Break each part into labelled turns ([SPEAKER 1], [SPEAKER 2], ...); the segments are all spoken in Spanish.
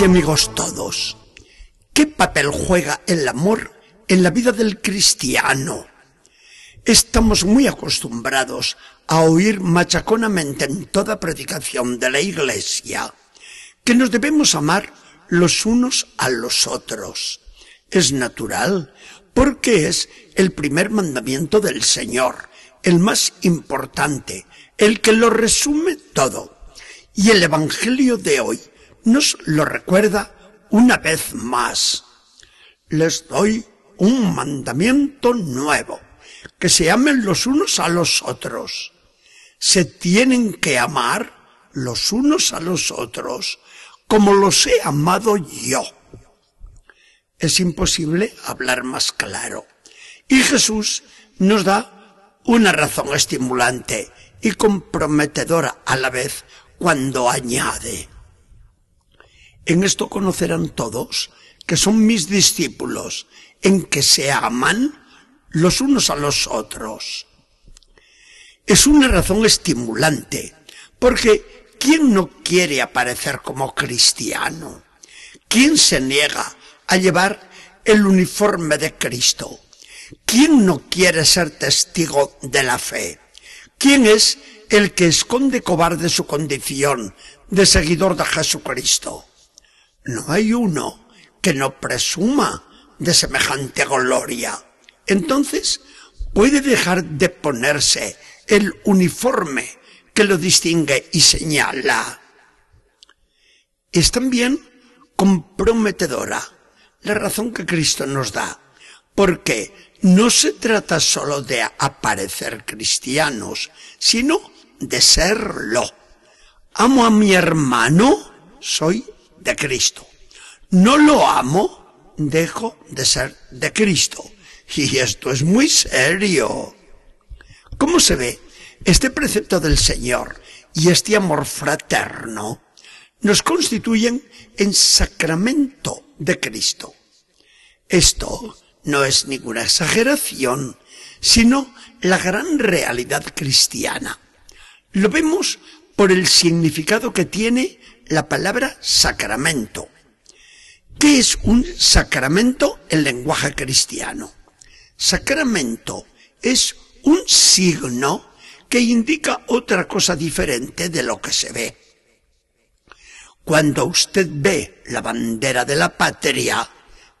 [SPEAKER 1] Y amigos todos, ¿qué papel juega el amor en la vida del cristiano? Estamos muy acostumbrados a oír machaconamente en toda predicación de la iglesia que nos debemos amar los unos a los otros. Es natural, porque es el primer mandamiento del Señor, el más importante, el que lo resume todo. Y el Evangelio de hoy nos lo recuerda una vez más. Les doy un mandamiento nuevo, que se amen los unos a los otros. Se tienen que amar los unos a los otros, como los he amado yo. Es imposible hablar más claro. Y Jesús nos da una razón estimulante y comprometedora a la vez cuando añade, en esto conocerán todos que son mis discípulos, en que se aman los unos a los otros. Es una razón estimulante, porque ¿quién no quiere aparecer como cristiano? ¿Quién se niega a llevar el uniforme de Cristo? ¿Quién no quiere ser testigo de la fe? ¿Quién es el que esconde cobarde su condición de seguidor de Jesucristo? No hay uno que no presuma de semejante gloria. Entonces puede dejar de ponerse el uniforme que lo distingue y señala. Es también comprometedora la razón que Cristo nos da, porque no se trata solo de aparecer cristianos, sino de serlo. Amo a mi hermano, soy de Cristo. No lo amo, dejo de ser de Cristo. Y esto es muy serio. ¿Cómo se ve? Este precepto del Señor y este amor fraterno nos constituyen en sacramento de Cristo. Esto no es ninguna exageración, sino la gran realidad cristiana. Lo vemos por el significado que tiene la palabra sacramento. ¿Qué es un sacramento en lenguaje cristiano? Sacramento es un signo que indica otra cosa diferente de lo que se ve. Cuando usted ve la bandera de la patria,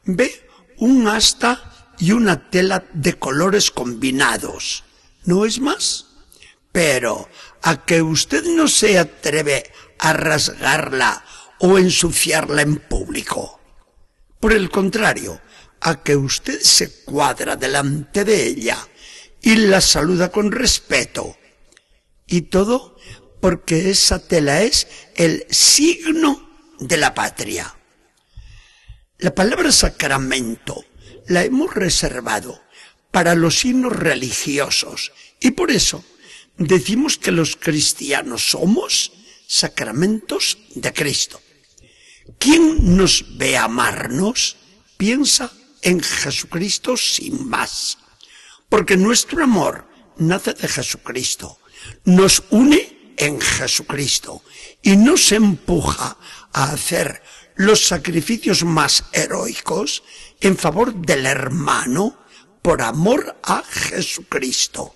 [SPEAKER 1] ve un asta y una tela de colores combinados. ¿No es más? Pero a que usted no se atreve a rasgarla o ensuciarla en público. Por el contrario, a que usted se cuadra delante de ella y la saluda con respeto. Y todo porque esa tela es el signo de la patria. La palabra sacramento la hemos reservado para los signos religiosos y por eso decimos que los cristianos somos sacramentos de Cristo. Quien nos ve amarnos piensa en Jesucristo sin más, porque nuestro amor nace de Jesucristo, nos une en Jesucristo y nos empuja a hacer los sacrificios más heroicos en favor del hermano por amor a Jesucristo.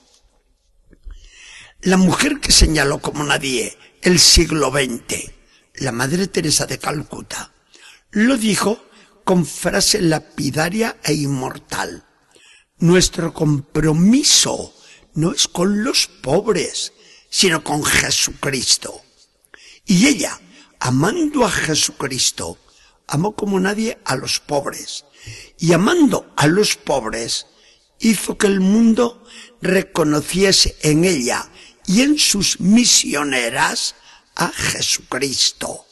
[SPEAKER 1] La mujer que señaló como nadie el siglo XX, la Madre Teresa de Calcuta, lo dijo con frase lapidaria e inmortal. Nuestro compromiso no es con los pobres, sino con Jesucristo. Y ella, amando a Jesucristo, amó como nadie a los pobres. Y amando a los pobres, hizo que el mundo reconociese en ella y en sus misioneras a Jesucristo.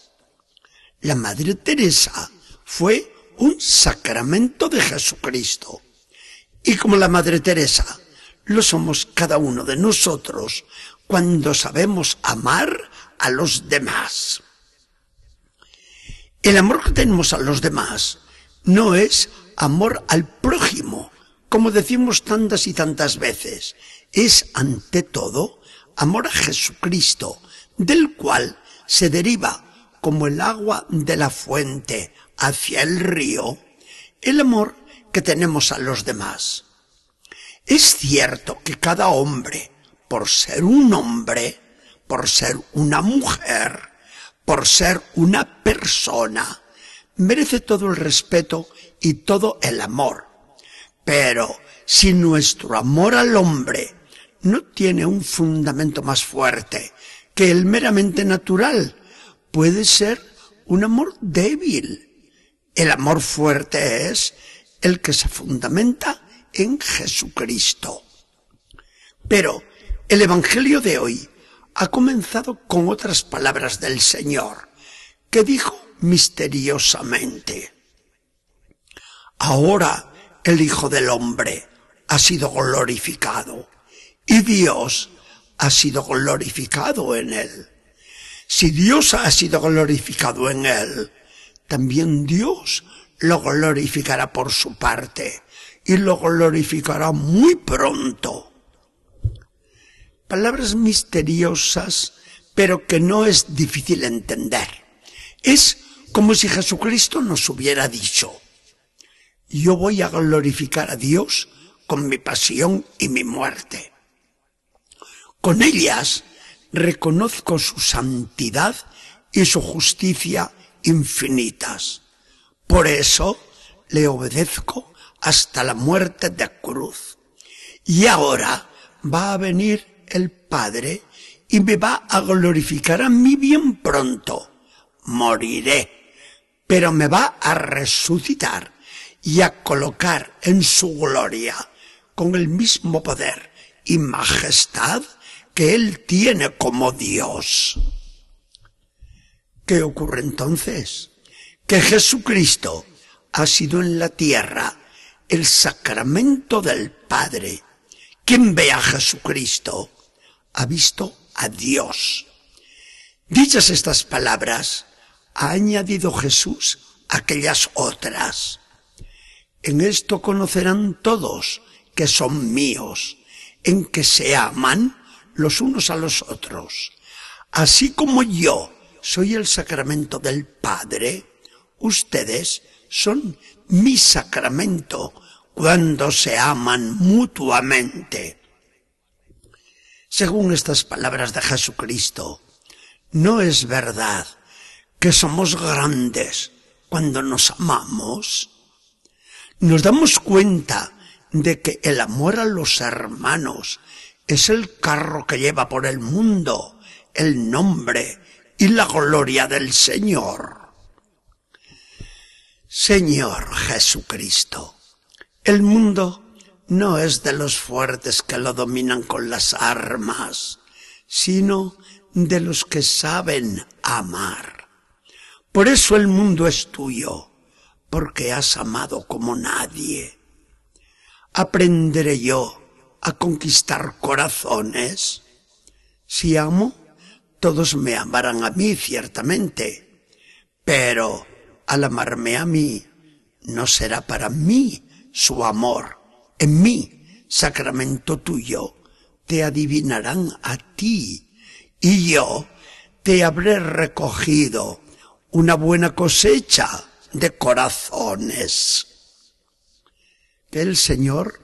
[SPEAKER 1] La Madre Teresa fue un sacramento de Jesucristo. Y como la Madre Teresa, lo somos cada uno de nosotros cuando sabemos amar a los demás. El amor que tenemos a los demás no es amor al prójimo, como decimos tantas y tantas veces, es ante todo amor a Jesucristo, del cual se deriva como el agua de la fuente hacia el río, el amor que tenemos a los demás. Es cierto que cada hombre, por ser un hombre, por ser una mujer, por ser una persona, merece todo el respeto y todo el amor. Pero si nuestro amor al hombre no tiene un fundamento más fuerte que el meramente natural, puede ser un amor débil. El amor fuerte es el que se fundamenta en Jesucristo. Pero el Evangelio de hoy ha comenzado con otras palabras del Señor, que dijo misteriosamente, Ahora el Hijo del Hombre ha sido glorificado y Dios ha sido glorificado en él. Si Dios ha sido glorificado en él, también Dios lo glorificará por su parte y lo glorificará muy pronto. Palabras misteriosas, pero que no es difícil entender. Es como si Jesucristo nos hubiera dicho, yo voy a glorificar a Dios con mi pasión y mi muerte. Con ellas reconozco su santidad y su justicia infinitas. Por eso le obedezco hasta la muerte de cruz. Y ahora va a venir el Padre y me va a glorificar a mí bien pronto. Moriré, pero me va a resucitar y a colocar en su gloria con el mismo poder y majestad que Él tiene como Dios. ¿Qué ocurre entonces? Que Jesucristo ha sido en la tierra el sacramento del Padre. Quien ve a Jesucristo ha visto a Dios. Dichas estas palabras, ha añadido Jesús aquellas otras. En esto conocerán todos que son míos, en que se aman los unos a los otros. Así como yo soy el sacramento del Padre, ustedes son mi sacramento cuando se aman mutuamente. Según estas palabras de Jesucristo, no es verdad que somos grandes cuando nos amamos. Nos damos cuenta de que el amor a los hermanos es el carro que lleva por el mundo el nombre y la gloria del Señor. Señor Jesucristo, el mundo no es de los fuertes que lo dominan con las armas, sino de los que saben amar. Por eso el mundo es tuyo, porque has amado como nadie. Aprenderé yo a conquistar corazones. Si amo, todos me amarán a mí, ciertamente, pero al amarme a mí, no será para mí su amor. En mí, sacramento tuyo, te adivinarán a ti, y yo te habré recogido una buena cosecha de corazones. Que el Señor